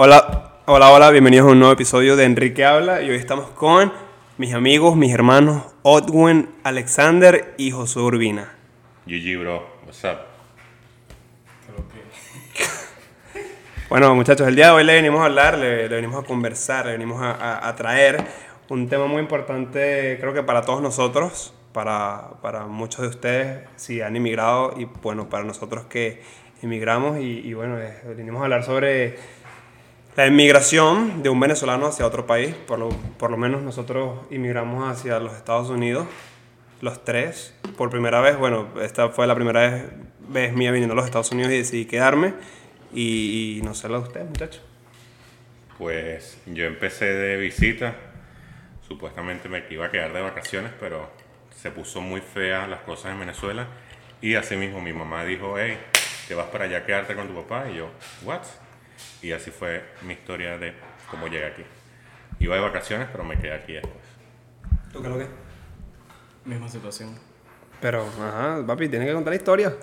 Hola, hola, hola, bienvenidos a un nuevo episodio de Enrique Habla y hoy estamos con mis amigos, mis hermanos Odwin, Alexander y Josué Urbina. GG, bro. What's up? Bueno, muchachos, el día de hoy le venimos a hablar, le, le venimos a conversar, le venimos a, a- a traer un tema muy importante, creo que para todos nosotros, para, para muchos de ustedes si han inmigrado y bueno, para nosotros que emigramos y, y bueno, eh, venimos a hablar sobre la inmigración de un venezolano hacia otro país. Por lo, por lo menos nosotros inmigramos hacia los Estados Unidos, los tres, por primera vez. Bueno, esta fue la primera vez, vez mía viniendo a los Estados Unidos y decidí quedarme. Y, no sé lo de ustedes, muchachos. Pues yo empecé de visita. Supuestamente me iba a quedar de vacaciones, pero se puso muy fea las cosas en Venezuela. Y así mismo mi mamá dijo, hey, te vas para allá a quedarte con tu papá. Y yo, what? Y así fue mi historia de cómo llegué aquí. Iba de vacaciones, pero me quedé aquí después. ¿Tú qué lo que? Misma situación. Pero, ajá, papi, tienes que contar la historia.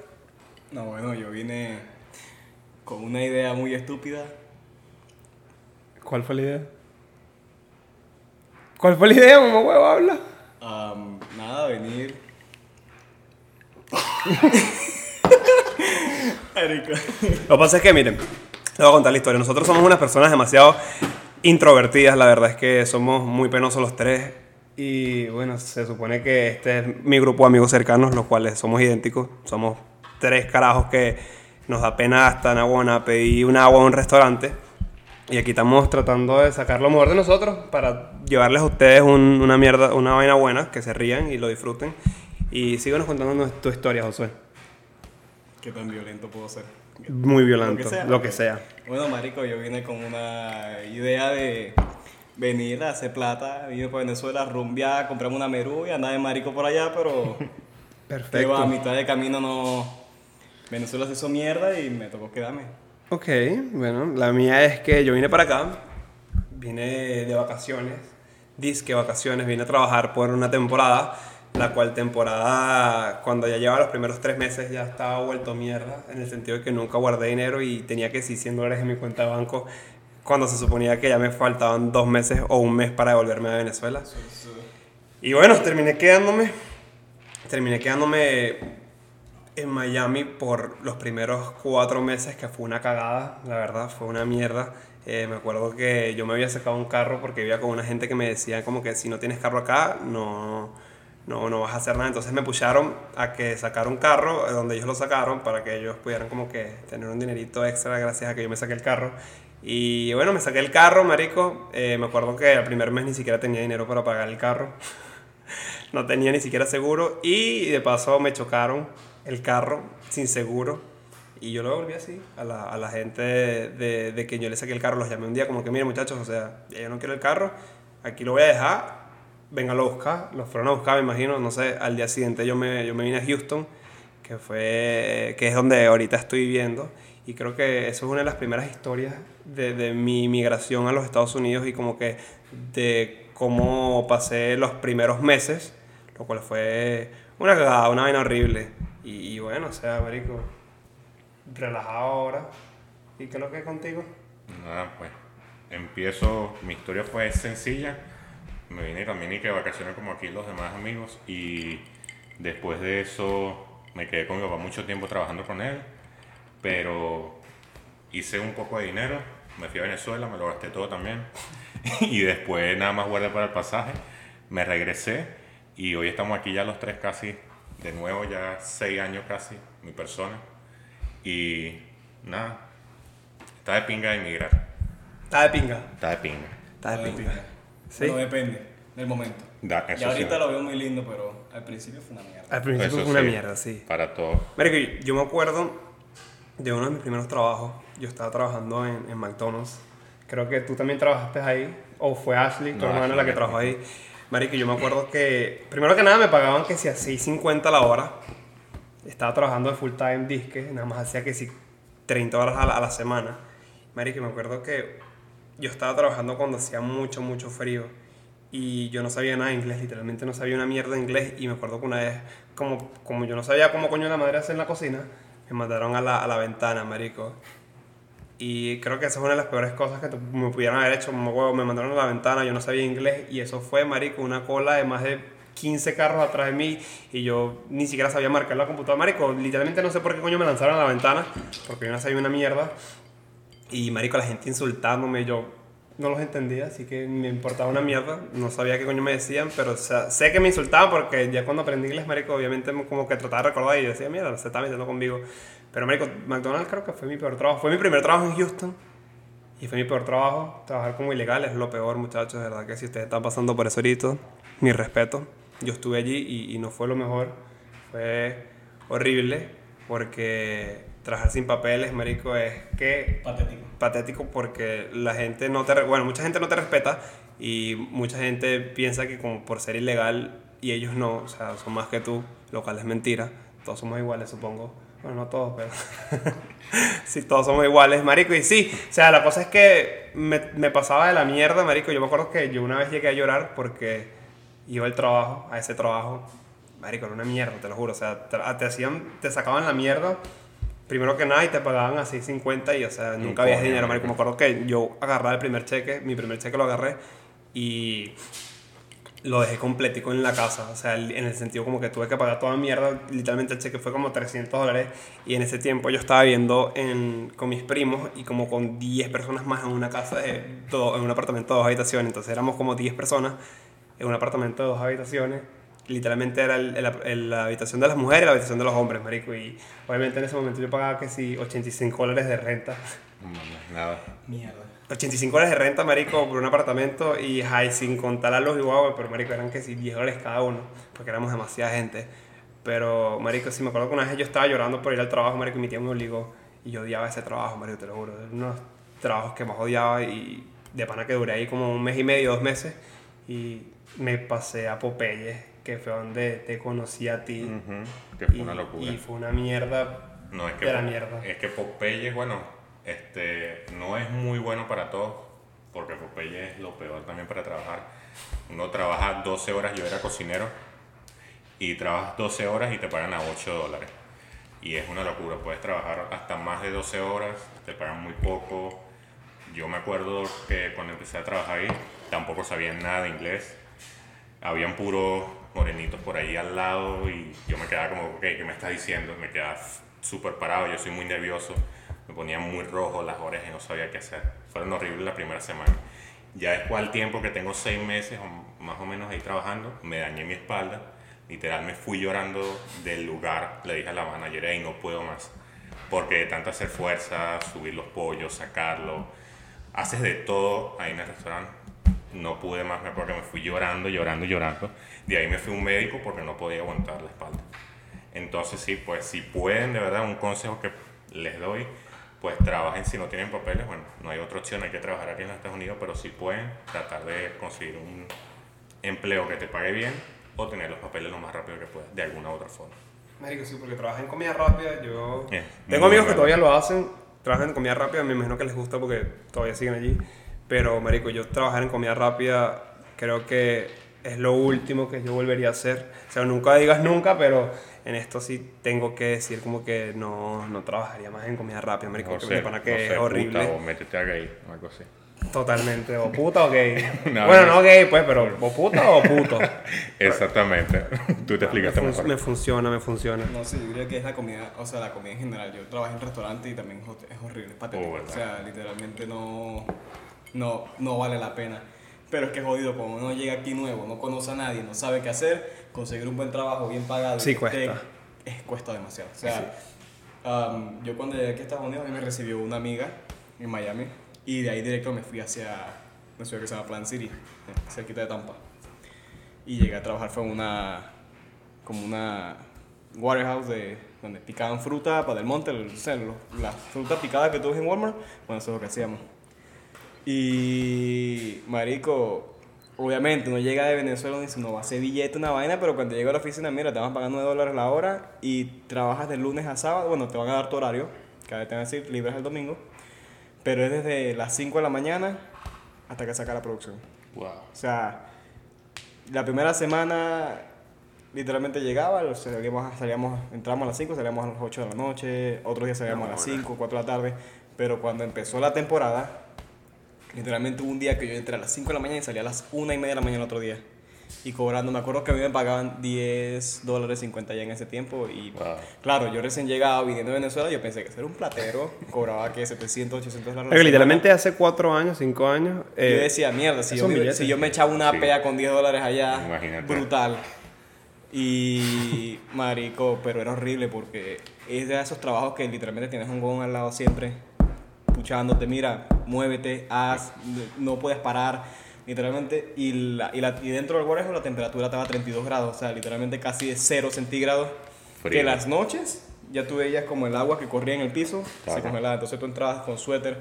No, bueno, yo vine con una idea muy estúpida. ¿Cuál fue la idea? ¿Cuál fue la idea, mamá huevo? Habla. Am, nada, venir. Lo que pasa es que, miren, les voy a contar la historia. Nosotros somos unas personas demasiado introvertidas, la verdad es que somos muy penosos los tres. Y bueno, se supone que este es mi grupo de amigos cercanos, los cuales somos idénticos. Somos tres carajos que nos da pena hasta en Aguana pedir un agua a un restaurante. Y aquí estamos tratando de sacar lo mejor de nosotros para llevarles a ustedes un- una mierda, una vaina buena, que se rían y lo disfruten. Y síganos contando tu historia, Josué. ¿Qué tan violento puedo ser? Muy violento, Lo que sea. lo que sea. Bueno, marico, yo vine con una idea de venir a hacer plata. Vine para Venezuela, rumbear, comprarme una merú y andar de marico por allá, pero... Pero a mitad de camino no... Venezuela se hizo mierda y me tocó quedarme. Ok, bueno, la mía es que yo vine para acá, vine de vacaciones, disque vacaciones, vine a trabajar por una temporada, la cual temporada, cuando ya llevaba los primeros tres meses, ya estaba vuelto mierda, en el sentido de que nunca guardé dinero y tenía que sí 100 dólares en mi cuenta de banco, cuando se suponía que ya me faltaban dos meses o un mes para devolverme a Venezuela. Y bueno, terminé quedándome, terminé quedándome en Miami por los primeros cuatro meses, que fue una cagada, la verdad, fue una mierda. Eh, me acuerdo que yo me había sacado un carro porque vivía con una gente que me decía como que si no tienes carro acá, no, no, no vas a hacer nada. Entonces me pusieron a que sacar un carro eh, donde ellos lo sacaron para que ellos pudieran como que tener un dinerito extra gracias a que yo me saqué el carro. Y bueno, me saqué el carro, marico. Eh, me acuerdo que al primer mes ni siquiera tenía dinero para pagar el carro. no tenía ni siquiera seguro y de paso me chocaron el carro sin seguro y yo lo volví así a la, a la gente de, de, que yo le saqué el carro, los llamé un día como que miren muchachos, o sea, yo no quiero el carro, aquí lo voy a dejar, vengan a buscar, los fueron a buscar, me imagino, no sé, al día siguiente yo me, yo me vine a Houston, que fue, que es donde ahorita estoy viviendo y creo que eso es una de las primeras historias de, de mi migración a los Estados Unidos y como que de cómo pasé los primeros meses, lo cual fue una cagada, una vaina horrible. Y, y bueno, o sea, marico, relajado ahora. ¿Y qué es lo que es contigo? Nada, pues empiezo, mi historia fue sencilla. Me vine también y que de vacaciones como aquí los demás amigos y después de eso me quedé con mi papá mucho tiempo trabajando con él, pero hice un poco de dinero, me fui a Venezuela, me lo gasté todo también y después nada más guardé para el pasaje, me regresé y hoy estamos aquí ya los tres casi, de nuevo ya seis años casi, mi persona y nada, está de pinga de emigrar. Está de pinga. Está de pinga. Está de pinga. Sí. Bueno, depende del momento. Da- Y ahorita sí. lo veo muy lindo, pero al principio fue una mierda. Al principio Eso fue una sí, mierda, sí. Para todo. Marico, yo me acuerdo de uno de mis primeros trabajos. Yo estaba trabajando en, en McDonald's. Creo que tú también trabajaste ahí. O fue Ashley, tu No, hermana, Ashley la que trabajó ahí. Marico, yo me acuerdo que... Primero que nada me pagaban que si a 6.50 la hora. Estaba trabajando de full time disque. Nada más hacía que si 30 horas a la, a la semana. Marico, me acuerdo que yo estaba trabajando cuando hacía mucho, mucho frío. Y yo no sabía nada de inglés, literalmente no sabía una mierda de inglés. Y me acuerdo que una vez, como, como yo no sabía cómo coño la madre hacer en la cocina, me mandaron a la, a la ventana, marico. Y creo que esa es una de las peores cosas que me pudieran haber hecho. Me, me mandaron a la ventana, yo no sabía inglés y eso fue, marico, una cola de más de 15 carros atrás de mí y yo ni siquiera sabía marcar la computadora. Marico, literalmente no sé por qué coño me lanzaron a la ventana, porque yo no sabía una mierda. Y marico, la gente insultándome, yo no los entendía, así que me importaba una mierda. No sabía qué coño me decían, pero sé que me insultaban porque ya cuando aprendí inglés, marico, obviamente como que trataba de recordar y decía, mierda, se está metiendo conmigo. Pero marico, McDonald's creo que fue mi peor trabajo. Fue mi primer trabajo en Houston. Y fue mi peor trabajo. Trabajar como ilegal es lo peor, muchachos. De verdad que si ustedes están pasando por eso ahorita, mi respeto. Yo estuve allí y, y no fue lo mejor. Fue horrible porque trabajar sin papeles, marico, es que... Patético. Patético porque la gente no te... Bueno, mucha gente no te respeta y mucha gente piensa que como por ser ilegal y ellos no, o sea, son más que tú, lo cual es mentira. Todos somos iguales, supongo. Bueno, no todos, pero... sí, todos somos iguales, marico. Y sí, o sea, la cosa es que me, me pasaba de la mierda, marico. Yo me acuerdo que yo una vez llegué a llorar porque iba al trabajo, a ese trabajo, marico, era una mierda, te lo juro. O sea, te, te hacían, te sacaban la mierda primero que nada y te pagaban así 50 y o sea, nunca había dinero, marico. Me acuerdo que yo agarraba el primer cheque, mi primer cheque lo agarré y lo dejé completico en la casa, o sea, en el sentido como que tuve que pagar toda mierda, literalmente el cheque fue como 300 dólares. Y en ese tiempo yo estaba viviendo en, con mis primos y como con 10 personas más en una casa, de todo, en un apartamento de dos habitaciones, entonces éramos como 10 personas en un apartamento de dos habitaciones literalmente era el, la habitación de las mujeres y la habitación de los hombres, marico. Y obviamente en ese momento yo pagaba que sí 85 dólares de renta. nada. Mierda. 85 dólares de renta, marico, por un apartamento y ay, sin contar a los igual, pero marico, eran que sí 10 dólares cada uno, porque éramos demasiada gente. Pero, marico, sí me acuerdo que una vez yo estaba llorando por ir al trabajo, marico, y mi tía me obligó y yo odiaba ese trabajo, marico, te lo juro. Era uno de los trabajos que más odiaba y de pana que duré ahí como un mes y medio, dos meses y me pasé a Popeye que fue donde te conocí a ti. Que fue una locura. Y fue una mierda no, es que de la mierda. Es que Popeye, bueno, este, no es muy bueno para todos, porque Popeye es lo peor también para trabajar. Uno trabaja 12 horas, yo era cocinero, y trabajas 12 horas y te pagan a 8 dólares. Y es una locura, puedes trabajar hasta más de 12 horas, te pagan muy poco. Yo me acuerdo que cuando empecé a trabajar ahí, tampoco sabía nada de inglés. Habían puros morenitos por ahí al lado y yo me quedaba como, ok, ¿qué me estás diciendo? Me quedaba súper parado, yo soy muy nervioso, me ponía muy rojo las orejas y no sabía qué hacer. Fueron horribles la primera semana. Ya después al tiempo que tengo seis meses o más o menos ahí trabajando, me dañé mi espalda, literal me fui llorando del lugar, le dije a la manager, y no puedo más, porque de tanto hacer fuerza, subir los pollos, sacarlo, haces de todo ahí en el restaurante, no pude más, me acuerdo que me fui llorando, llorando, llorando. De ahí me fui a un médico porque no podía aguantar la espalda. Entonces sí, pues si pueden, de verdad, un consejo que les doy, pues trabajen si no tienen papeles, bueno, no hay otra opción, hay que trabajar aquí en los Estados Unidos, pero si pueden, tratar de conseguir un empleo que te pague bien o tener los papeles lo más rápido que puedas, de alguna u otra forma. Médico, sí, porque trabajan en comida rápida, yo... Tengo amigos que todavía lo hacen, trabajan en comida rápida, me imagino que les gusta porque todavía siguen allí. Pero, marico, yo trabajar en comida rápida creo que es lo último que yo volvería a hacer. O sea, nunca digas nunca, pero en esto sí tengo que decir como que no, no trabajaría más en comida rápida, marico, no sé, para que es horrible. Puta, o métete a gay, algo así. Totalmente, o puta o gay. bueno, no gay, pues, pero o puta o puto. Exactamente. Tú te explicaste me, me funciona, me funciona. No, sí, yo diría que es la comida, o sea, la comida en general. Yo trabajo en restaurante y también es horrible, es patético. Oh, o sea, literalmente no no, no vale la pena. Pero es que es jodido, cuando uno llega aquí nuevo, no conoce a nadie, no sabe qué hacer, conseguir un buen trabajo bien pagado. Sí, cuesta. es, cuesta demasiado. O sea, um, yo cuando llegué aquí a Estados Unidos, a mí me recibió una amiga en Miami y de ahí directo me fui hacia una ciudad que se llama Plant City, cerquita de Tampa. Y llegué a trabajar, fue una, como una warehouse de, donde picaban fruta para el monte, o sea, la fruta picada que tú ves en Walmart, bueno, eso es lo que hacíamos. Y, marico, obviamente uno llega de Venezuela y dice, no va a ser billete una vaina, pero cuando llega a la oficina, mira, te van pagar 9 dólares la hora y trabajas de lunes a sábado, bueno, te van a dar tu horario, cada vez te van a decir, libres el domingo, pero es desde las 5 de la mañana hasta que saca la producción. Wow. O sea, la primera semana literalmente llegaba, salíamos, salíamos, entramos a las 5, salíamos a las 8 de la noche, otros días salíamos a las 5, 4 de la tarde, Pero cuando empezó la temporada, literalmente hubo un día que yo entré a las 5 de la mañana y salí a las 1 y media de la mañana el otro día. Y cobrando, me acuerdo que a mí me pagaban 10 dólares 50 ya en ese tiempo. Y claro, yo recién llegaba viniendo de Venezuela, yo pensé que ser un platero cobraba que 700, 800 dólares. Pero literalmente hace 4 años, 5 años. Eh, yo decía, mierda, si yo, me, si yo, me echaba una pea con 10 dólares allá, brutal. Y marico, pero era horrible porque es de esos trabajos que literalmente tienes un gong al lado siempre, escuchándote, mira, muévete, haz, no puedes parar, literalmente. Y, la, y, la, y dentro del guardia la temperatura estaba a 32 grados, o sea, literalmente casi de 0 centígrados. Que las noches ya tú veías como el agua que corría en el piso se congelaba. Entonces tú entrabas con suéter.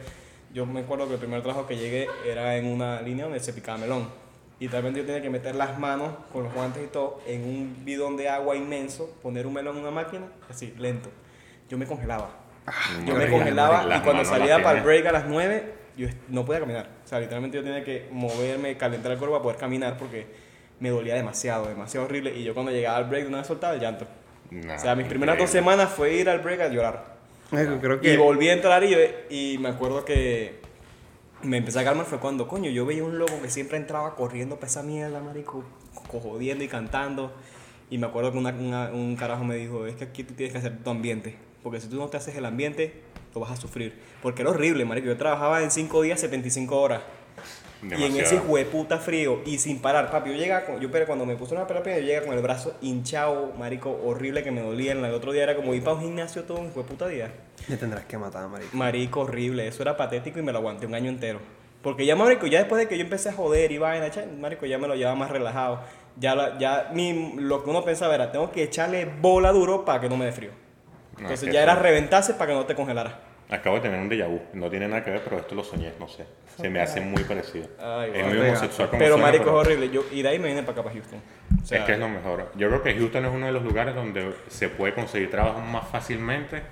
Yo me acuerdo que el primer trabajo que llegué era en una línea donde se picaba melón y también yo tenía que meter las manos con los guantes y todo en un bidón de agua inmenso, poner un melón en una máquina, así, lento. Yo me congelaba. Ah, yo me congelaba y cuando salía para el break a las 9, yo no podía caminar. O sea, literalmente yo tenía que moverme, calentar el cuerpo para poder caminar porque me dolía demasiado, demasiado horrible. Y yo cuando llegaba al break de una vez soltaba el llanto. o sea, mis primeras dos semanas fue ir al break a llorar. Creo que... Y volví a entrar y, y me acuerdo que me empecé a calmar fue cuando, coño, yo veía un loco que siempre entraba corriendo para esa mierda, marico, jodiendo y cantando. Y me acuerdo que un carajo me dijo, es que aquí tú tienes que hacer tu ambiente. Porque si tú no te haces el ambiente, lo vas a sufrir. Porque era horrible, marico. Yo trabajaba en 5 días, 75 horas. Y en ese puta frío y sin parar, papi, yo llegaba, con, yo pero cuando me puse una terapia, yo llegaba con el brazo hinchado, marico, horrible que me dolía. El otro día era como ir para un gimnasio todo un puta día. Me tendrás que matar, marico. Marico, horrible, eso era patético y me lo aguanté un año entero. Porque ya, marico, ya después de que yo empecé a joder y vaina, marico, ya me lo llevaba más relajado. Ya, ya mi, lo que uno pensaba era, tengo que echarle bola duro para que no me dé frío. Entonces ya era reventarse para que no te congelara. Acabo de tener un déjà vu. No tiene nada que ver, pero esto lo soñé, no sé. Se me hace muy parecido. es muy homosexual como Pero, marico, es horrible. Yo, y de ahí me vine para acá, para Houston. es que es lo mejor. Yo creo que Houston es uno de los lugares donde se puede conseguir trabajo más fácilmente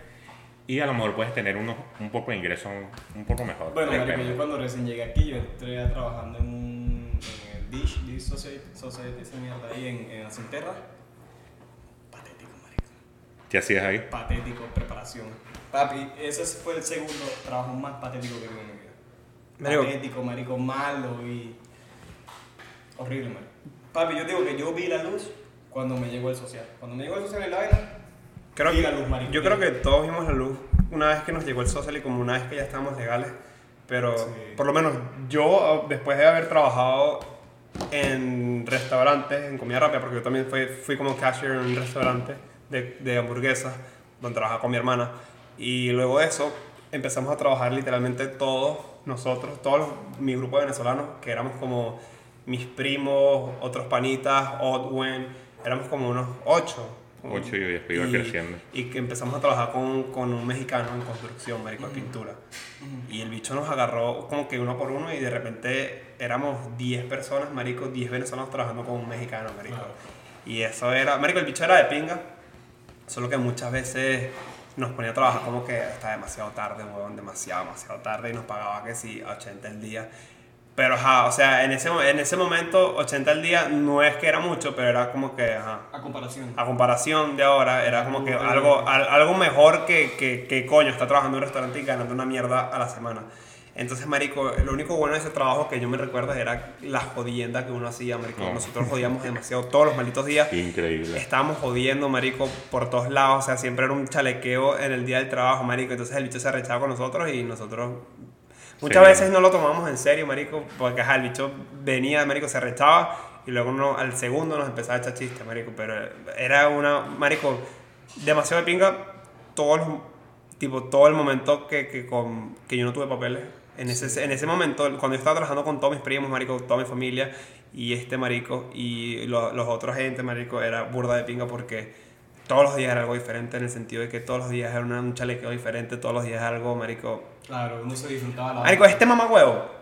y a lo mejor puedes tener unos, un poco de ingreso un, poco mejor. Bueno, marico, yo cuando recién llegué aquí, yo entré trabajando en un en el Dish, Dish Society, Society esa mierda ahí en, en Acenterra. ¿Qué hacías ahí? Patético, preparación. Papi, ese fue el segundo trabajo más patético que tuve en mi vida. Marico. Patético, marico, malo y. horrible, marico. Papi, yo digo que yo vi la luz cuando me llegó el social. Cuando me llegó el social en la vaina, creo vi la luz, marico. Yo creo que todos vimos la luz una vez que nos llegó el social y como una vez que ya estábamos legales. Pero por lo menos yo, después de haber trabajado en restaurantes, en comida rápida, porque yo también fui, fui como cashier en un restaurante de, de hamburguesas, donde trabajaba con mi hermana y luego de eso empezamos a trabajar literalmente todos nosotros, todos mi grupo de venezolanos, que éramos como mis primos, otros panitas, Odwen, éramos como unos ocho. Ocho y después iba creciendo. Y que empezamos a trabajar con, con un mexicano en construcción, marico, de pintura. Y el bicho nos agarró como que uno por uno y de repente éramos 10 personas, marico, 10 venezolanos trabajando con un mexicano, marico. Y eso era, marico, el bicho era de pinga, solo que muchas veces nos ponía a trabajar como que está demasiado tarde, huevón, demasiado, demasiado tarde y nos pagaba que sí, 80 el día. Pero, ajá, o sea, en ese, en ese momento, 80 al día no es que era mucho, pero era como que, ajá. A comparación. A comparación de ahora, era como que algo, algo mejor que, que, que coño, está trabajando en un restaurante y ganando una mierda a la semana. Entonces, marico, lo único bueno de ese trabajo que yo me recuerdo era la jodienda que uno hacía, marico. Nosotros jodíamos demasiado todos los malditos días. Increíble. Estábamos jodiendo, marico, por todos lados. O sea, siempre era un chalequeo en el día del trabajo, marico. Entonces el bicho se arrechaba con nosotros y nosotros... Muchas veces no lo tomamos en serio, marico, porque ajá, el bicho venía, marico, se arrechaba y luego uno, al segundo nos empezaba a echar chistes, marico. Pero era una, marico, demasiado de pinga todos los, tipo, todo el momento que, que, con, que yo no tuve papeles en ese, en ese momento, cuando yo estaba trabajando con todos mis primos, marico, toda mi familia, y este marico, y los otros gente, marico, era burda de pinga porque todos los días era algo diferente en el sentido de que todos los días era un chalequeo diferente, todos los días era algo, marico. Claro, uno se disfrutaba la Marico, este mamá huevo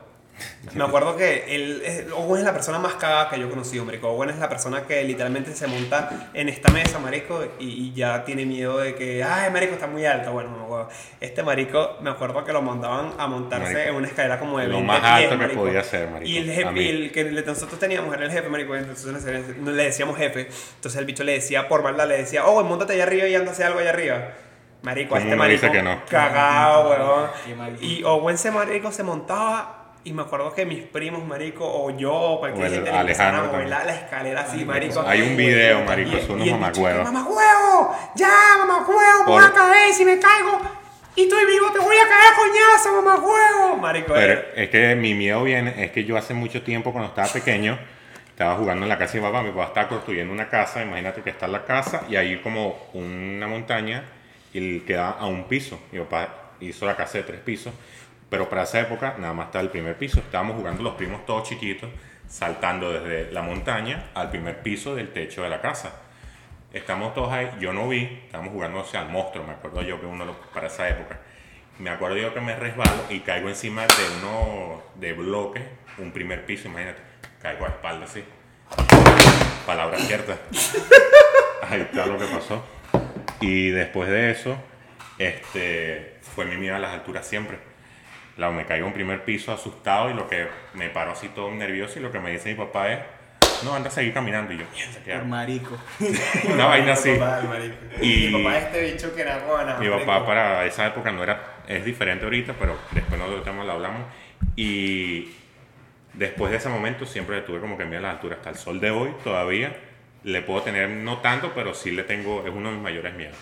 me acuerdo que él, Owen es la persona más cagada que yo he conocido, marico. Owen es la persona que literalmente se monta en esta mesa, marico, y, ya tiene miedo de que, ay, marico, está muy alto. Bueno, no, Este marico, me acuerdo que lo mandaban a montarse en una escalera como de 20 Lo más alto que podía ser, marico. Y el jefe, el que nosotros teníamos era el jefe, marico, entonces le decíamos jefe. Entonces el bicho le decía, por maldad, le decía, oh, montate allá arriba y anda algo allá arriba. Marico, este marico dice que no? cagado, weón. Y Owen ese marico se montaba y me acuerdo que mis primos, marico, o yo, o cualquier gente le empezaron a mover la, escalera así, marico. Hay un video, marico, es unos mamacuevos. ¡Mamacuevo! ¡Ya, mamacuevo! ¡Me voy a caer! ¡Si me caigo! Y estoy vivo, te voy a caer coñazo, mamacuevo! Marico, Pero eh. es que mi miedo viene, es que yo hace mucho tiempo, cuando estaba pequeño, estaba jugando en la casa de mi papá, mi papá estaba construyendo una casa, imagínate que está en la casa y hay como una montaña y queda a un piso. Mi papá hizo la casa de tres pisos pero para esa época nada más estaba el primer piso. Estábamos jugando los primos todos chiquitos, saltando desde la montaña al primer piso del techo de la casa. Estamos todos ahí, yo no vi, estábamos jugando al monstruo, me acuerdo yo que uno para esa época. Me acuerdo yo que me resbalo y caigo encima de uno de bloques, un primer piso, imagínate, caigo a espalda así. Palabra cierta. Ahí está lo que pasó. Y después de eso, este, fue mi miedo a las alturas siempre me caigo en primer piso asustado y lo que me paró así todo nervioso y lo que me dice mi papá es, no, anda a seguir caminando y yo, mierda, marico. Una vaina así. Y mi papá este bicho que era buena. Mi papá para esa época no era, es diferente ahorita, pero después nosotros lo hablamos. Y después de ese momento siempre tuve como que miedo a las alturas. Hasta el sol de hoy todavía le puedo tener, no tanto, pero sí le tengo, es uno de mis mayores miedos.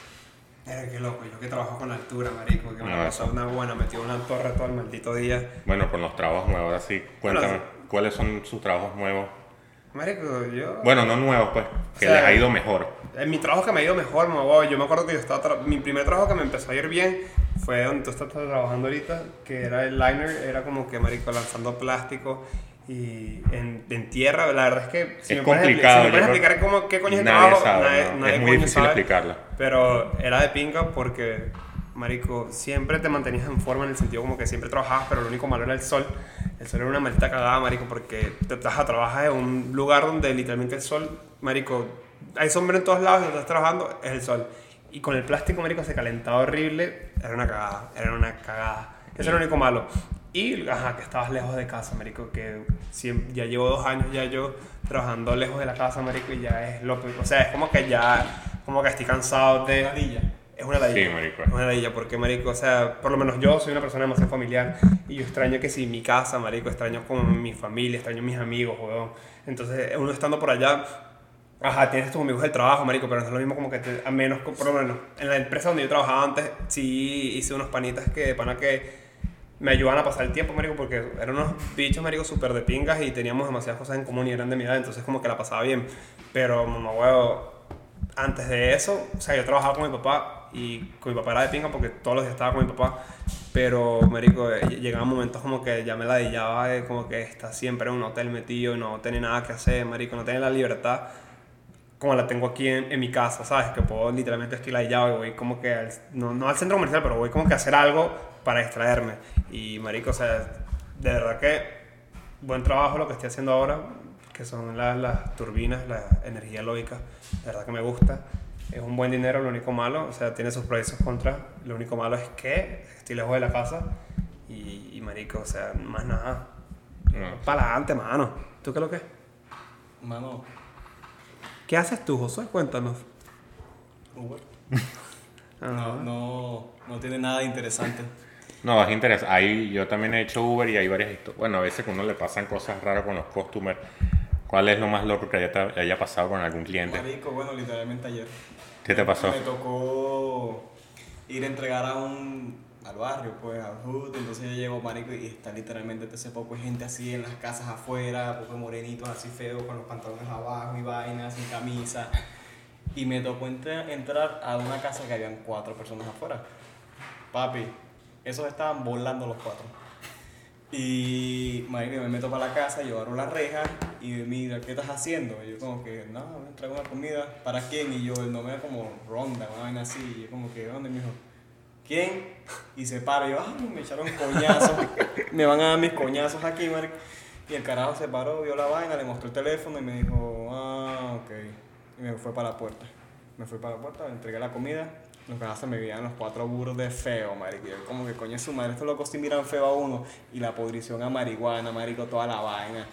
Era qué loco, yo que trabajo con altura, marico, que me ha pasado una buena, metió una torre todo el maldito día. Bueno, con los trabajos nuevos, ahora sí, cuéntame, ¿cuáles son sus trabajos nuevos? Marico, yo... Bueno, no nuevos, pues, que les ha ido mejor. En mi trabajo que me ha ido mejor, yo me acuerdo que yo estaba, mi primer trabajo que me empezó a ir bien fue donde tú estás trabajando ahorita, que era el liner, era como que, marico, lanzando plástico y en, en, tierra, la verdad es que si es me complicado. Si me puedes explicar cómo, qué coño es el trabajo, nadie, es muy difícil explicarla. Pero era de pinga porque, marico, siempre te mantenías en forma en el sentido como que siempre trabajabas, pero lo único malo era el sol. El sol era una maldita cagada, marico, porque te trabajas en un lugar donde literalmente el sol, marico, hay sombra en todos lados y donde estás trabajando es el sol. Y con el plástico, marico, se calentaba horrible, era una cagada, era una cagada. Eso era lo único malo. Y, ajá, que estabas lejos de casa, marico, que ya llevo dos años ya yo trabajando lejos de la casa, marico, y ya es lo O sea, es como que ya, como que estoy cansado de... Ladilla. Es una ladilla. Sí, marico. Es una ladilla, porque, marico, o sea, por lo menos yo soy una persona demasiado familiar y yo extraño que si mi casa, marico, extraño con mi familia, extraño mis amigos, weón. Entonces, uno estando por allá, Ajá, tienes tus amigos del trabajo, marico, pero no es lo mismo como que te, a menos, por lo menos, en la empresa donde yo trabajaba antes, sí hice unos panitas que, pana que me ayudaban a pasar el tiempo, marico, porque eran unos bichos, marico, súper de pingas y teníamos demasiadas cosas en común y eran de mi edad, entonces como que la pasaba bien. Pero, mamá, huevo, antes de eso, o sea, yo trabajaba con mi papá y con mi papá era de pinga porque todos los días estaba con mi papá, pero, marico, eh, llegaban momentos como que ya me la ladillaba de como que está siempre en un hotel metido y no tiene nada que hacer, marico, no tiene la libertad como la tengo aquí en, mi casa, ¿sabes? Que puedo literalmente estar ladillado y voy como que, no, no al centro comercial, pero voy como que a hacer algo para distraerme. Y marico, o sea, de verdad que buen trabajo lo que estoy haciendo ahora, que son las, las turbinas, la energía lógica. De verdad que me gusta. Es un buen dinero, lo único malo, o sea, tiene sus pros y sus contras. Lo único malo es que estoy lejos de la casa y, y marico, o sea, más nada. Para adelante, mano. ¿Tú qué es lo que Mano. ¿Qué haces tú, José? Cuéntanos. Uber. no, no, no tiene nada interesante. No, es interesante. Ahí yo también he hecho Uber y hay varias historias. Bueno, a veces que uno le pasan cosas raras con los customers. ¿Cuál es lo más loco que haya, haya pasado con algún cliente? Marico, bueno, literalmente ayer. ¿Qué te pasó? Me tocó ir a entregar a un al barrio, pues, al hood, entonces yo llego, marico, y está literalmente hace poco gente así en las casas afuera, poco morenitos así feos, con los pantalones abajo y vainas, sin camisa, y me tocó entrar a una casa que habían cuatro personas afuera. Papi, esos estaban volando los cuatro. Y me meto para la casa, yo abro la reja y me mira, ¿qué estás haciendo? Y yo como que, no, me traigo una comida. ¿Para quién? Y yo, él no me da como ronda, una vaina así. Y yo como que, ¿dónde, mijo? ¿Quién? Y se para, y yo, ay, me echaron coñazos. me van a dar mis coñazos aquí, marico. Y el carajo se paró, vio la vaina, le mostró el teléfono y me dijo, ah, ok. Y me fue para la puerta. Me fui para la puerta, le entregué la comida ganas se me veían los cuatro burros de feo, marico. como que coño su madre, estos locos sí miran feo a uno. Y la podrición a marihuana, marico, toda la vaina.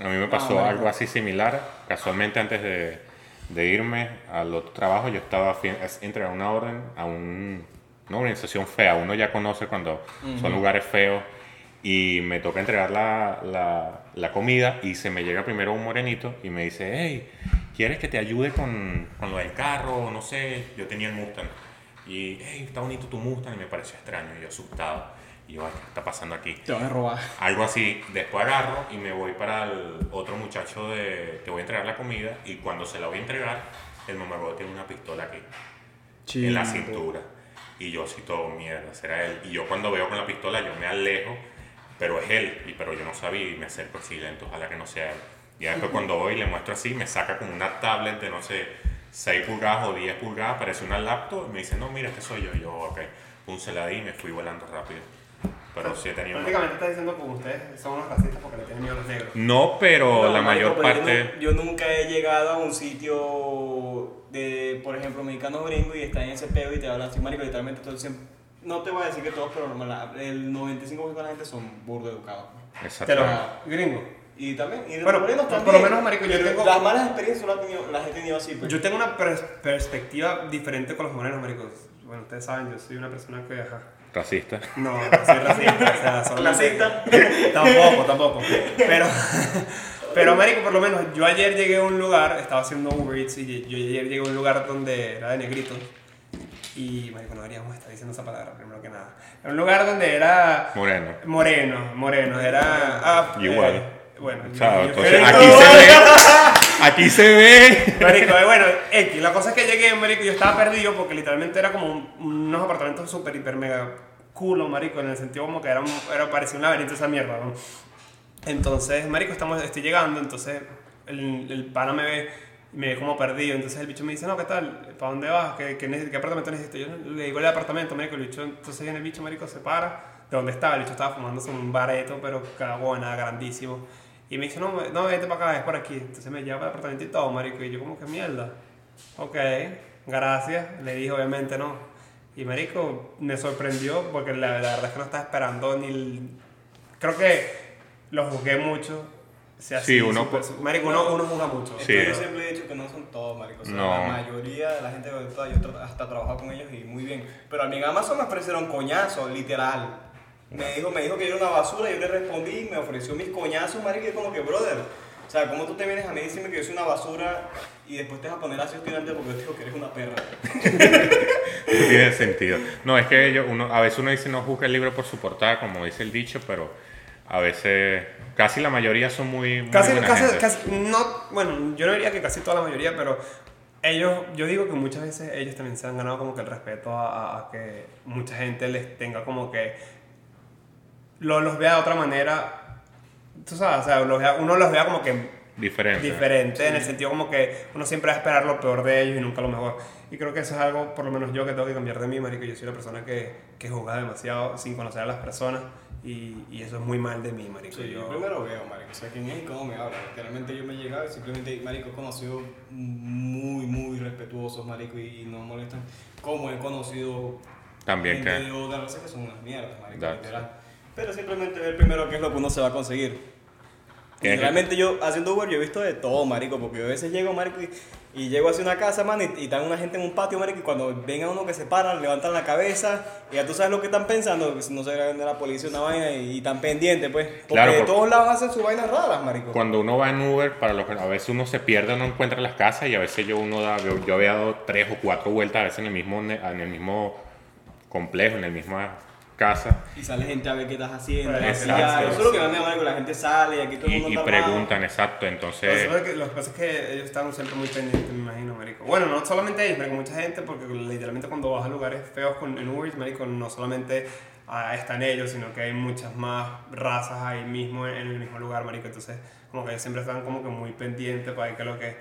A mí me pasó algo así similar. Casualmente antes de, de, irme al otro trabajo, yo estaba entre una orden a un una organización fea. Uno ya conoce cuando son lugares feos y me toca entregar la, la, la, comida y se me llega primero un morenito y me dice, hey, ¿quieres que te ayude con, con lo del carro? No sé, yo tenía el Mustang. Y, hey, está bonito tu Mustang y me pareció extraño y yo asustado. Y yo, ¿qué está pasando aquí? Te van a robar. Algo así. Después agarro y me voy para el otro muchacho de que voy a entregar la comida y cuando se la voy a entregar, el mamago tiene una pistola aquí. En la cintura. Y yo así todo, mierda, será él. Y yo cuando veo con la pistola, yo me alejo pero es él, y, pero yo no sabía y me acerco así lento, ojalá que no sea él. Y después cuando voy y le muestro así, me saca como una tablet de no sé, 6 pulgadas o 10 pulgadas, parece una laptop, y me dice, no, mira, este soy yo. Y yo, ok, puse la y me fui volando rápido. Pero sí he tenido... Prácticamente estás diciendo que ustedes son unos racistas porque le tienen miedo a los negros. No, pero la mayor parte... Yo, nunca he llegado a un sitio de, por ejemplo, mexicano gringo y está en ese pedo y te hablan así, marico, literalmente todo siempre no te voy a decir que todos, pero el 95% de la gente son burdo educados. Exacto. gringo. Y también, y bueno, también. Por lo menos, marico, yo tengo... Las malas experiencias las, las he tenido así. Pues. Yo tengo una perspectiva diferente con los morenos, marico. Bueno, ustedes saben, yo soy una persona que... Ajá. ¿Racista? No, no soy racista. o sea, solo ¿Racista? tampoco, tampoco. Pero... Pero, marico, por lo menos, yo ayer llegué a un lugar, estaba haciendo Uber Eats, y yo ayer llegué a un lugar donde era de negritos. Y, marico, no deberíamos estar diciendo esa palabra, primero que nada. Era un lugar donde era... Moreno. Moreno, moreno. Era... Ah, Igual. Eh, bueno, Chao, entonces aquí se ve. Aquí se ve. Marico, eh, bueno, X. La cosa es que llegué, marico, yo estaba perdido porque literalmente era como unos apartamentos súper, hiper, mega culo, marico, en el sentido como que era, era parecía un laberinto esa mierda, ¿no? Entonces, marico, estamos, estoy llegando, entonces el, el pana me ve me ve como perdido. Entonces el bicho me dice, no, ¿qué tal? ¿Para dónde vas? ¿Qué, qué, qué apartamento necesito? Yo le digo el apartamento, marico, el bicho, entonces viene el bicho, marico, se para de dónde estaba. El bicho estaba fumándose un bareto, pero cagona, grandísimo. Y me dice, no, no, vete para acá, es por aquí. Entonces me lleva para el apartamento y todo, marico. Y yo como que mierda. Ok, gracias. Le dije, obviamente no. Y marico, me sorprendió porque la, la verdad es que no estaba esperando ni... Creo que lo juzgué mucho sí, uno, marico, uno, uno juega mucho. Sí. Yo siempre he dicho que no son todos, marico. La mayoría de la gente que yo hasta trabajo con ellos y muy bien. Pero a mí en Amazon me ofrecieron coñazos, literal. Me dijo, me dijo que yo era una basura, yo le respondí, me ofreció mis coñazos, marico, y como que, brother, o sea, ¿cómo tú te vienes a mí y decirme que yo soy una basura y después te vas a poner así estudiante porque yo te digo que eres una perra? no tiene sentido. No, es que yo, uno, a veces uno dice no juzga el libro por su portada, como dice el dicho, pero a veces Casi la mayoría son muy, casi, casi, no, bueno, yo no diría que casi toda la mayoría, pero ellos, yo digo que muchas veces ellos también se han ganado como que el respeto a, que mucha gente les tenga como que lo, los vea de otra manera, tú sabes, o sea, uno los vea como que diferente, diferente en el sentido como que uno siempre va a esperar lo peor de ellos y nunca lo mejor. Y creo que eso es algo, por lo menos yo, que tengo que cambiar de mí, marico. Yo soy una persona que, que juega demasiado sin conocer a las personas y, y, eso es muy mal de mí, marico. Sí, yo, primero veo, marico. O sea, quién es y cómo me habla. Literalmente yo me he llegado y simplemente, marico, he conocido muy, muy respetuosos, marico, y, no molestan. Como he conocido también gente que... de que son unas mierdas, marico, literal. Pero simplemente ver primero qué es lo que uno se va a conseguir. Y realmente yo haciendo Uber yo he visto de todo, marico, porque yo a veces llego, marico, y y llego hacia una casa, man, y, están una gente en un patio, marico, y cuando ven a uno que se paran, levantan la cabeza, y ya tú sabes lo que están pensando, que si no se de la policía una vaina y, están pendientes, pues. Porque de todos lados hacen sus vainas raras, marico. Cuando uno va en Uber, para lo que a veces uno se pierde, no encuentra las casas, y a veces yo uno da, yo, yo había dado tres o cuatro vueltas a veces en el mismo, en el mismo complejo, en el mismo casa. Y sale gente a ver qué estás haciendo. Exacto. Eso es lo que me da que la gente sale y aquí todo el mundo Y, y preguntan, exacto, entonces... Lo que, pasa es que ellos están siempre muy pendientes, me imagino, marico. Bueno, no solamente ellos, pero mucha gente, porque literalmente cuando vas a lugares feos con, en Uber, marico, no solamente ah, están ellos, sino que hay muchas más razas ahí mismo, en el mismo lugar, marico. Entonces, como que ellos siempre están como que muy pendientes para que lo que...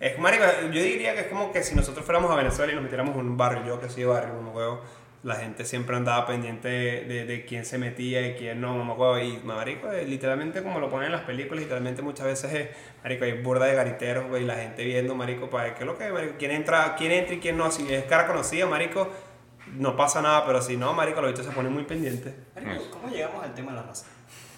Es, marico, yo diría que es como que si nosotros fuéramos a Venezuela y nos metiéramos en un barrio, yo que soy de barrio, como huevo la gente siempre andaba pendiente de, de, quién se metía y quién no, mamá, y marico, eh, literalmente como lo ponen en las películas, literalmente muchas veces es, marico, hay burda de gariteros, y la gente viendo, marico, para qué es lo que, marico, quién entra, quién entra y quién no, si es cara conocida, marico, no pasa nada, pero si no, marico, los bichos se ponen muy pendientes. Marico, ¿cómo llegamos al tema de la raza?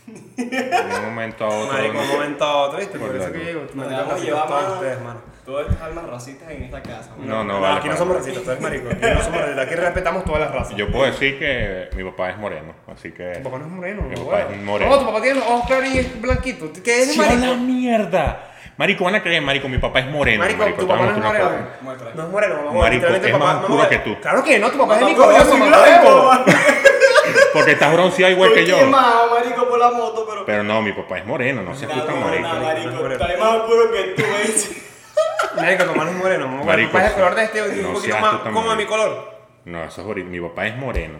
De un momento a otro. Marico, un momento a otro, ¿viste? Por, eso que llego, me llevamos, ustedes, mano. Todas estas almas racistas en esta casa. No, no, No, vale, aquí no para- somos racistas, tú eres marico. Aquí no somos racistas, aquí respetamos todas las razas. Yo puedo decir que mi papá es moreno, así que... Tu papá no es moreno, Mi no, papá es moreno. No, tu papá tiene los ojos claros y es blanquito. ¿Qué es ¡Sí, a la marico? mierda! Marico, van a creer, marico, mi papá es moreno. Marico, marico, tu papá no es moreno. No es moreno, mamá. Marico, es papá- más oscuro que tú. Claro que no, tu papá es mi yo soy blanco. Porque estás bronceado igual que Estoy yo. quemado, marico, por la moto, pero... Pero no, mi papá es moreno, no se no, marico. no marico, está más oscuro que tú, ¿ves? Marico, no es moreno, papá es el color de este, no un poquito seas más como de mi color. No, eso es horrible. Mi papá es moreno.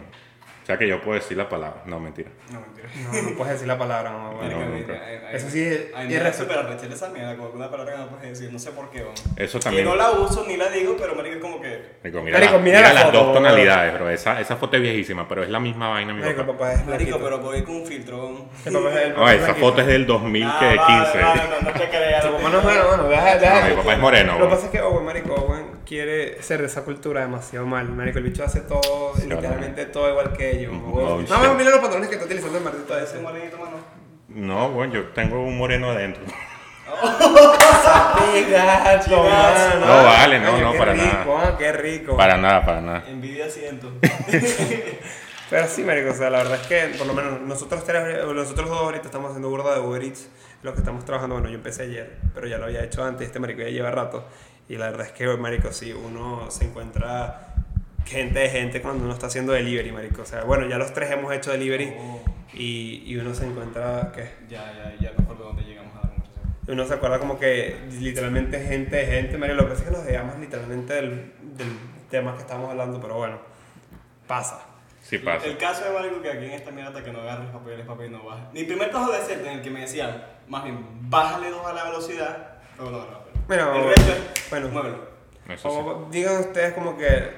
O sea que yo puedo decir la palabra. No, mentira. No, mentira. No, no puedes decir la palabra, mamá. no, nunca. ay, Eso sí es Ay, arrechera esa mierda, como que una palabra que no puedes decir, no sé por qué, vamos. Eso también. no la uso ni la digo, pero marico es como que... Marico, mira, Marico, la- mira mira la las foto, dos tonalidades, bro. Esa, esa foto es viejísima, pero es la misma vaina, mi Marico, papá. papá es Marico, pero voy con un filtro. vamos. El papá es el No, esa blanquito. foto es del 2015. Ah, vale, vale, no, no te creas. Tu no papá no es moreno, bueno, deja, deja. No, mi papá es moreno, Lo que pasa es que Owen, marico, Owen quiere ser de esa cultura demasiado mal. Marico, el bicho hace todo, Sí, literalmente todo igual que ellos. Bullshit. Mamá, mira los patrones que está utilizando el maldito Ese ese. morenito, mano. No, bueno, yo tengo un moreno adentro. Mano. No, vale, no, no, para rico, nada. ah, qué rico. Para nada, para nada. Envidia siento. Pero sí, marico, o sea, la verdad es que por lo menos nosotros tres, nosotros dos ahorita estamos haciendo burda de Uber Eats, lo que estamos trabajando, bueno, yo empecé ayer, pero ya lo había hecho antes, este marico ya lleva rato, y la verdad es que, marico, sí, uno se encuentra gente de gente cuando uno está haciendo delivery, marico, o sea, bueno, ya los tres hemos hecho delivery, Oh, y, y uno se encuentra, ¿qué? ya, ya, ya me acuerdo dónde llegamos a la conversación. Uno se acuerda como que literalmente gente de gente, marico, lo que pasa es que nos dejamos literalmente del, del tema que estamos hablando, pero bueno, pasa. Sí pasa. El caso de Marico que aquí en esta mierda que no agarres papeles, papi, no baja. Mi primer trabajo de set en el que me decían, más bien, bájale dos a la velocidad. No, no, no. Bueno, el resto es, bueno. muévelo. Eso sí. Como digan ustedes como que,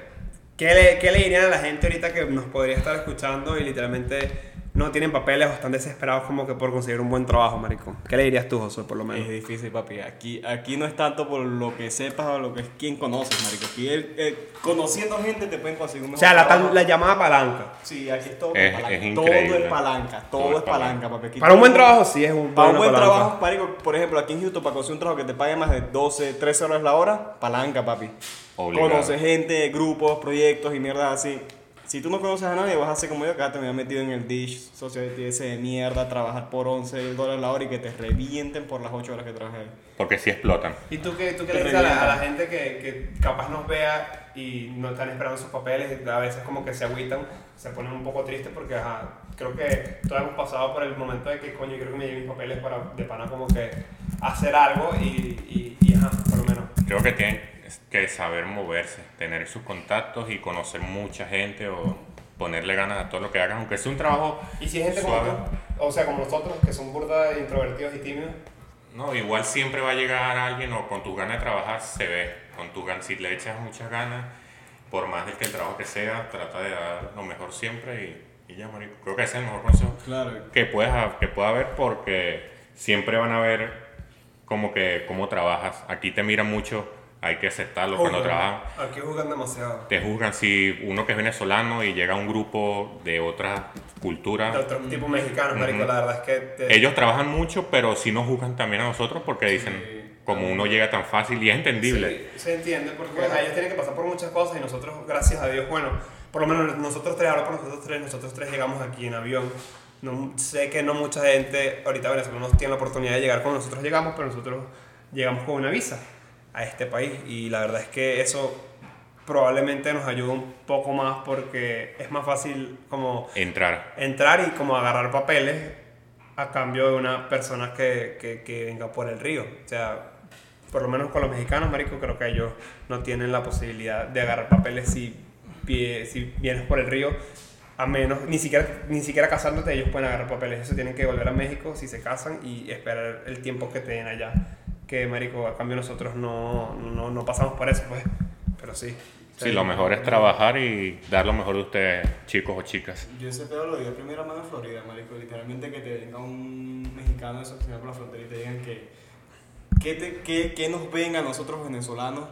¿qué le, ¿qué le dirían a la gente ahorita que nos podría estar escuchando y literalmente no tienen papeles o están desesperados como que por conseguir un buen trabajo, marico? ¿Qué le dirías tú, Josué, por lo Es menos? difícil, papi. Aquí, aquí no es tanto por lo que sepas o lo que es quien conoces, marico. Aquí el- el- conociendo gente te pueden conseguir un O mejor sea, la, tal- la llamada palanca. Sí, aquí es todo Es- palanca. es todo es palanca. Todo, es palanca, papi. Aquí Para un buen trabajo sí es un Para un buen palanca. trabajo, marico, por ejemplo, aquí en Houston, para conseguir un trabajo que te pague más de 12, 13 horas la hora, palanca, papi. Obligado. Conoces gente, grupos, proyectos y mierdas así. Si tú no conoces a nadie, vas a hacer como yo, que te me has metido en el Dish Society ese de mierda, trabajar por 11 dólares la hora y que te revienten por las 8 horas que trabajas ahí. Porque sí explotan. ¿Y tú qué, tú qué le dices a la, revienta. a la gente que, que capaz nos vea y no están esperando sus papeles? A veces como que se agüitan, se ponen un poco tristes porque, ajá, creo que todos hemos pasado por el momento de que, coño, creo que me lleven mis papeles para de pana como que hacer algo y, y, y ajá, por lo menos. Creo que tienen que saber moverse, tener sus contactos y conocer mucha gente o ponerle ganas a todo lo que hagan, aunque sea un trabajo Y si hay gente como suave. tú, o sea, como nosotros, que son burda introvertidos y tímidos, No, igual siempre va a llegar alguien o con tus ganas de trabajar se ve. Con tus ganas, si le echas muchas ganas, por más del que el trabajo que sea, trata de dar lo mejor siempre y, y ya, marico. Creo que ese es el mejor consejo Claro. que puedas que pueda haber porque siempre van a ver como que cómo trabajas. Aquí te miran mucho, hay que aceptarlo cuando trabajan. Aquí juzgan demasiado. Te juzgan si uno que es venezolano y llega a un grupo de otra cultura. De otro tipo mexicano, marico, la verdad es que... te- Ellos trabajan mucho, pero sí nos juzgan también a nosotros porque dicen, como uno llega tan fácil y es entendible. Sí, se entiende porque ajá, ellos tienen que pasar por muchas cosas y nosotros, gracias a Dios, bueno, por lo menos nosotros tres, ahora por nosotros tres, nosotros tres llegamos aquí en avión. No, sé que no mucha gente ahorita venezolanos tiene la oportunidad de llegar como nosotros llegamos, pero nosotros llegamos con una visa a este país y la verdad es que eso probablemente nos ayuda un poco más porque es más fácil como Entrar. entrar y como agarrar papeles a cambio de una persona que, que, que venga por el río. O sea, por lo menos con los mexicanos, marico, creo que ellos no tienen la posibilidad de agarrar papeles si, pie- si vienes por el río, a menos, ni siquiera, ni siquiera casándote, ellos pueden agarrar papeles. Eso tienen que volver a México si se casan y esperar el tiempo que te den allá. Que, marico, a cambio nosotros no, no, no pasamos por eso, pues. Pero sí. Sí, lo mejor es trabajar y dar lo mejor de ustedes, chicos o chicas. Yo ese pedo lo vi de primera mano en Florida, marico. Literalmente que te venga un mexicano de esos que por la frontera y te digan que, que, te- que, que nos ven a nosotros venezolanos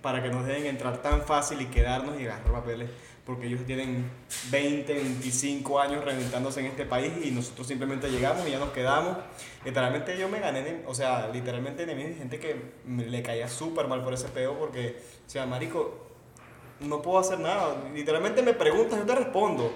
para que nos dejen entrar tan fácil y quedarnos y agarrar papeles. Porque ellos tienen 20, 25 años reventándose en este país y nosotros simplemente llegamos y ya nos quedamos. Literalmente yo me gané, o sea, literalmente de gente que le caía súper mal por ese peo porque, o sea, marico, no puedo hacer nada. Literalmente me preguntas, yo te respondo.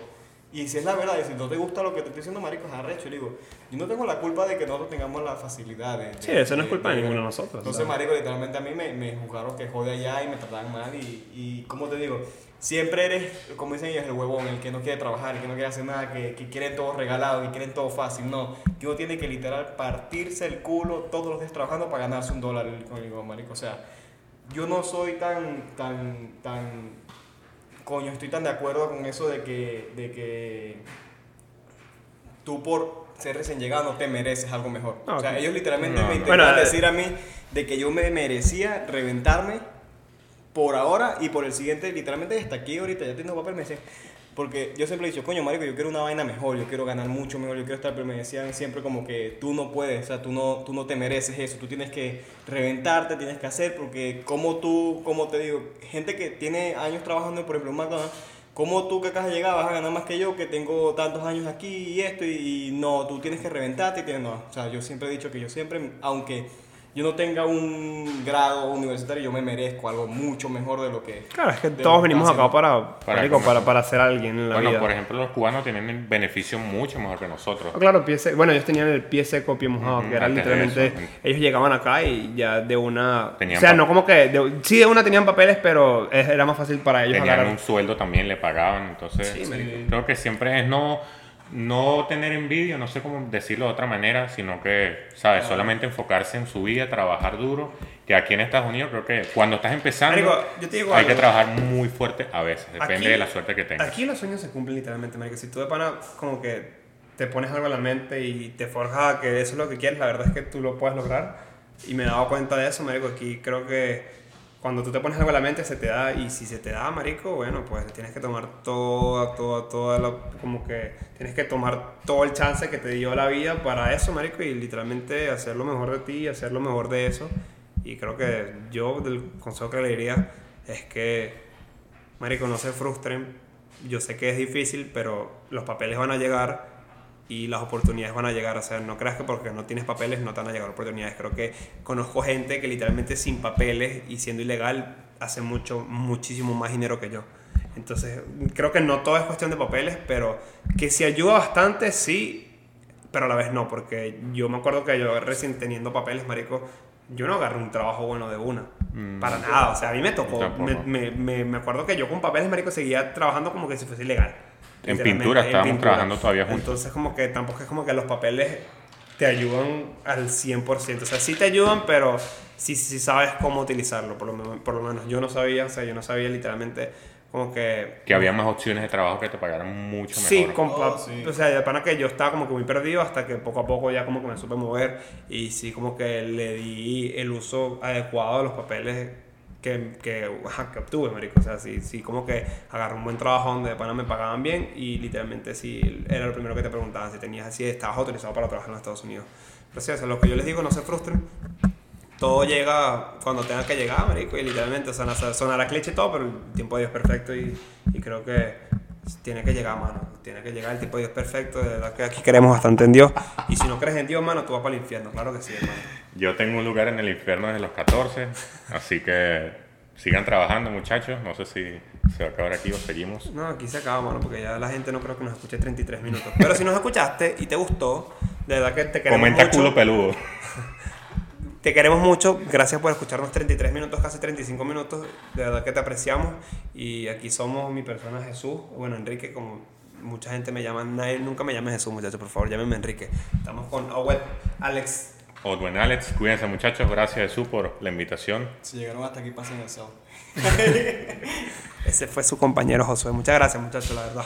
Y si es la verdad, y si no te gusta lo que te estoy diciendo, marico, es arrecho. Yo digo, yo no tengo la culpa de que nosotros tengamos la facilidad de... sí, eso no es culpa de, ninguno de nosotros. Entonces, marico, literalmente a mí me, me juzgaron que jode allá y me trataban mal. Y, y como te digo, siempre eres, como dicen ellos, el huevón, el que no quiere trabajar, el que no quiere hacer nada, que, que quieren todo regalado, que quieren todo fácil. No, que uno tiene que literal partirse el culo todos los días trabajando para ganarse un dólar con el marico. O sea, yo no soy tan, tan, tan coño, estoy tan de acuerdo con eso de que, de que tú por ser recién llegado no te mereces algo mejor. Ah, o sea, ellos literalmente me intentaron eh, decir a mí de que yo me merecía reventarme por ahora y por el siguiente, literalmente hasta aquí ahorita ya tengo papel, me decían, porque yo siempre he dicho, coño, marico, yo quiero una vaina mejor, yo quiero ganar mucho mejor, yo quiero estar, pero me decían siempre como que tú no puedes, o sea, tú no, tú no te mereces eso, tú tienes que reventarte, tienes que hacer, porque como tú, como te digo, gente que tiene años trabajando, por ejemplo, en McDonald's, como tú que acá llegar vas a ganar más que yo, que tengo tantos años aquí y esto, y, y no, tú tienes que reventarte y tienes, no, o sea, yo siempre he dicho que yo siempre, aunque yo no tenga un grado universitario, yo me merezco algo mucho mejor de lo que... Claro, es que todos venimos acá para, para, para, para, ser alguien en la bueno, vida. por ejemplo, los cubanos tienen el beneficio mucho mejor que nosotros. Claro, pie bueno, ellos tenían el pie seco, pie mojado, que era literalmente... ellos llegaban acá y ya de una... o sea, no como que... De, sí, de una tenían papeles, pero era más fácil para ellos. Tenían un sueldo también, le pagaban, entonces... Sí, creo que siempre es no no tener envidia, no sé cómo decirlo de otra manera, sino que, ¿sabes? Solamente enfocarse en su vida, trabajar duro. Que aquí en Estados Unidos creo que cuando estás empezando hay que trabajar muy fuerte a veces, depende de la suerte que tengas. Aquí los sueños se cumplen literalmente, Marico. Si tú de pana como que te pones algo en la mente y te forjas a que eso es lo que quieres, la verdad es que tú lo puedes lograr. Y me he dado cuenta de eso, Marico. Aquí creo que cuando tú te pones algo en la mente se te da y si se te da marico bueno pues tienes que tomar toda toda toda la como que tienes que tomar todo el chance que te dio la vida para eso marico y literalmente hacer lo mejor de ti hacer lo mejor de eso. Y creo que yo del consejo que le diría es que marico no se frustren. Yo sé que es difícil pero los papeles van a llegar y las oportunidades van a llegar. O sea, no creas que porque no tienes papeles no te van a llegar oportunidades. Creo que conozco gente que literalmente sin papeles y siendo ilegal hace mucho, muchísimo más dinero que yo. Entonces, creo que no todo es cuestión de papeles, pero que si ayuda bastante, sí, pero a la vez no, porque yo me acuerdo que yo recién teniendo papeles, marico, yo no agarré un trabajo bueno de una. Mm. Para nada. O sea, a mí me tocó. Me, me, me, acuerdo que yo con papeles, marico, seguía trabajando como que si fuese ilegal. En pintura estábamos trabajando todavía juntos. Entonces, como que tampoco es como que los papeles te ayudan al 100%. O sea, sí te ayudan, pero sí, sí sabes cómo utilizarlo, por lo, por lo menos. Yo no sabía, o sea, yo no sabía literalmente como que... Que había más opciones de trabajo que te pagaran mucho mejor. Sí, oh, sí. o sea, de pana que yo estaba como que muy perdido hasta que poco a poco ya como que me supe mover y sí como que le di el uso adecuado de los papeles que, que, que obtuve, marico. O sea, sí, sí, como que agarré un buen trabajo donde de pana me pagaban bien y literalmente sí era lo primero que te preguntaban si tenías así, estabas autorizado para trabajar en los Estados Unidos. Pero sí, o sea, lo que yo les digo, no se frustren. Todo llega cuando tenga que llegar, marico, y literalmente, o sea, sonará cliché y todo, pero el tiempo de Dios es perfecto y, y creo que tiene que llegar, mano. Tiene que llegar el tiempo de Dios perfecto. De verdad que aquí creemos bastante en Dios. Y si no crees en Dios, mano, tú vas para el infierno. Claro que sí, hermano. Yo tengo un lugar en el infierno desde los 14. Así que sigan trabajando, muchachos. No sé si se va a acabar aquí o seguimos. No, aquí se acaba, mano, porque ya la gente no creo que nos escuche 33 minutos. Pero si nos escuchaste y te gustó, de verdad que te queremos Comenta culo peludo. Te queremos mucho, gracias por escucharnos 33 minutos, casi 35 minutos, de verdad que te apreciamos y aquí somos mi persona Jesús, bueno Enrique, como mucha gente me llama, nadie nunca me llame Jesús muchachos, por favor llámenme Enrique. Estamos con Owen, Alex. Owen Alex, cuídense muchachos, gracias Jesús por la invitación. Si llegaron hasta aquí, pasen el sol. Ese fue su compañero Josué, muchas gracias muchachos, la verdad.